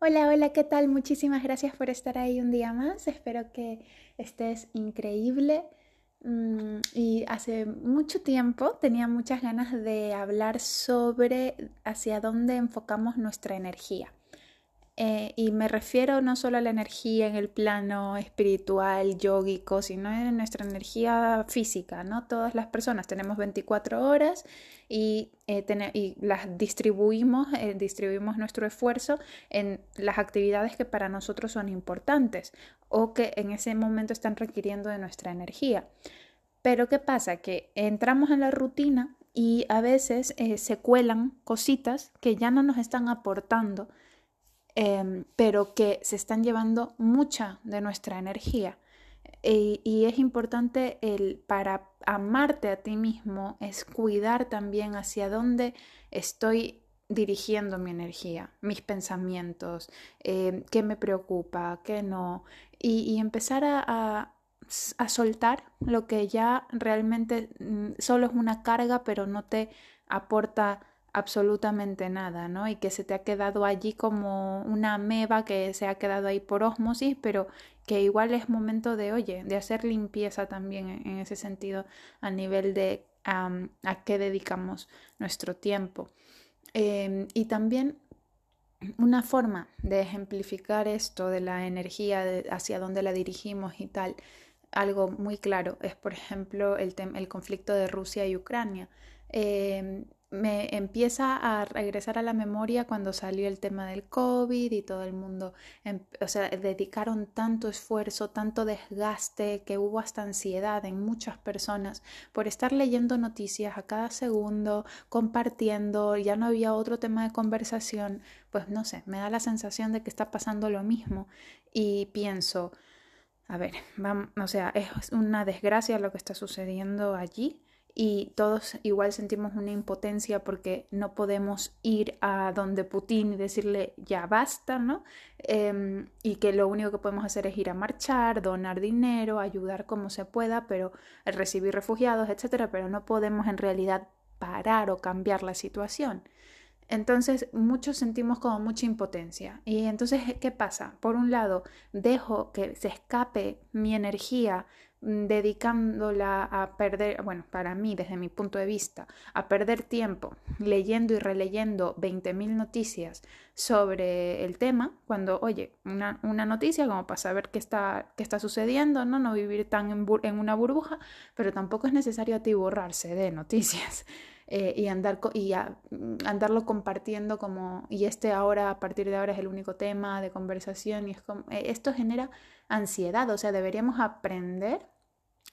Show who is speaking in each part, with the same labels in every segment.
Speaker 1: Hola, hola, ¿qué tal? Muchísimas gracias por estar ahí un día más. Espero que estés increíble. Mm, y hace mucho tiempo tenía muchas ganas de hablar sobre hacia dónde enfocamos nuestra energía. Eh, y me refiero no solo a la energía en el plano espiritual, yógico, sino en nuestra energía física, ¿no? Todas las personas tenemos 24 horas y, eh, y las distribuimos, eh, distribuimos nuestro esfuerzo en las actividades que para nosotros son importantes o que en ese momento están requiriendo de nuestra energía. Pero ¿qué pasa? Que entramos en la rutina y a veces se cuelan cositas que ya no nos están aportando Em, pero que se están llevando mucha de nuestra energía. Y es importante el para amarte a ti mismo, es cuidar también hacia dónde estoy dirigiendo mi energía, mis pensamientos, em, qué me preocupa, qué no, y, empezar a, a soltar lo que ya realmente mm, solo es una carga, pero no te aporta absolutamente nada, ¿no? Y que se te ha quedado allí como una ameba que se ha quedado ahí por osmosis, pero que igual es momento de, oye, de hacer limpieza también en ese sentido a nivel de a qué dedicamos nuestro tiempo. Em, y también una forma de ejemplificar esto de la energía, hacia dónde la dirigimos y tal, algo muy claro es, por ejemplo, el, el conflicto de Rusia y Ucrania. Em, me empieza a regresar a la memoria cuando salió el tema del COVID y todo el mundo, em, o sea, dedicaron tanto esfuerzo, tanto desgaste, que hubo hasta ansiedad en muchas personas por estar leyendo noticias a cada segundo, compartiendo, ya no había otro tema de conversación, pues no sé, me da la sensación de que está pasando lo mismo y pienso, a ver, vamos, o sea, es una desgracia lo que está sucediendo allí y todos igual sentimos una impotencia porque no podemos ir a donde Putin y decirle ya basta, ¿no? Em, y que lo único que podemos hacer es ir a marchar, donar dinero, ayudar como se pueda, pero recibir refugiados, etcétera, pero no podemos en realidad parar o cambiar la situación. Entonces, muchos sentimos como mucha impotencia. Y entonces, ¿qué pasa? Por un lado, dejo que se escape mi energía dedicándola a perder, bueno, para mí, desde mi punto de vista, a perder tiempo leyendo y releyendo 20.000 noticias sobre el tema, cuando, oye, una, una, noticia como para saber qué está, qué está sucediendo, ¿no? No vivir tan en, en una burbuja, pero tampoco es necesario atiborrarse de noticias. Eh, y, andar, y mm, andarlo compartiendo como, y este ahora, a partir de ahora es el único tema de conversación, y es como, eh, esto genera ansiedad, o sea, deberíamos aprender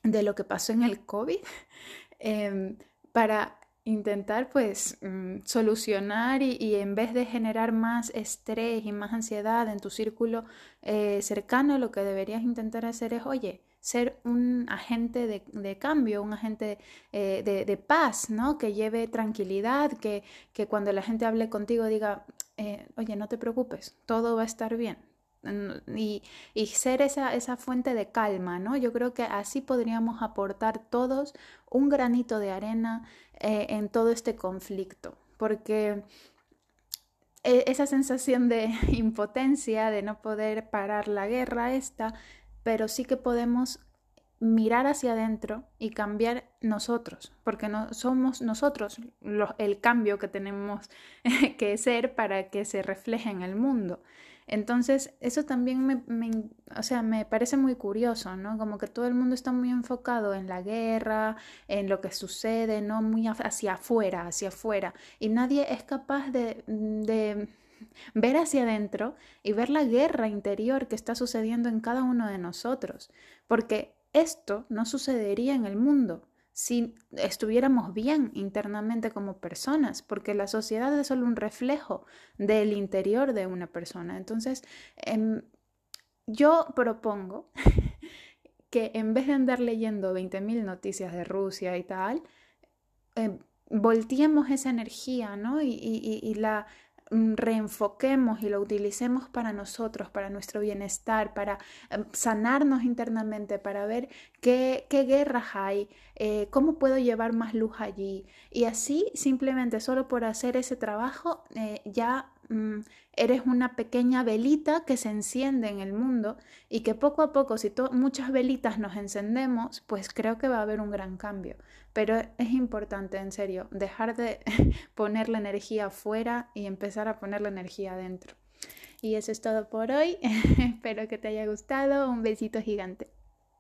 Speaker 1: de lo que pasó en el COVID em, para intentar pues mm, solucionar y, en vez de generar más estrés y más ansiedad en tu círculo eh, cercano, lo que deberías intentar hacer es, oye, ser un agente de, cambio, un agente eh, de, paz, ¿no? Que lleve tranquilidad, que, que cuando la gente hable contigo diga, eh, oye, no te preocupes, todo va a estar bien. Y, y, ser esa, esa fuente de calma, ¿no? Yo creo que así podríamos aportar todos un granito de arena eh, en todo este conflicto, porque esa sensación de impotencia, de no poder parar la guerra esta, pero sí que podemos mirar hacia adentro y cambiar nosotros, porque no somos nosotros el cambio que tenemos que ser para que se refleje en el mundo. Entonces, eso también me, o sea, me parece muy curioso, ¿no? Como que todo el mundo está muy enfocado en la guerra, en lo que sucede, ¿no? Muy hacia afuera, hacia afuera. Y nadie es capaz de, de ver hacia adentro y ver la guerra interior que está sucediendo en cada uno de nosotros, porque esto no sucedería en el mundo si estuviéramos bien internamente como personas, porque la sociedad es solo un reflejo del interior de una persona. Entonces, em, yo propongo que en vez de andar leyendo 20.000 noticias de Rusia y tal, em, volteemos esa energía, ¿no? y la Mm, reenfoquemos y lo utilicemos para nosotros, para nuestro bienestar, para em, sanarnos internamente, para ver qué, qué guerras hay, eh, cómo puedo llevar más luz allí. Y así, simplemente solo por hacer ese trabajo, eh, ya mm, eres una pequeña velita que se enciende en el mundo y que poco a poco, si muchas velitas nos encendemos, pues creo que va a haber un gran cambio. Pero es importante, en serio, dejar de poner la energía afuera y empezar a poner la energía adentro. Y eso es todo por hoy. Espero que te haya gustado. Un besito gigante.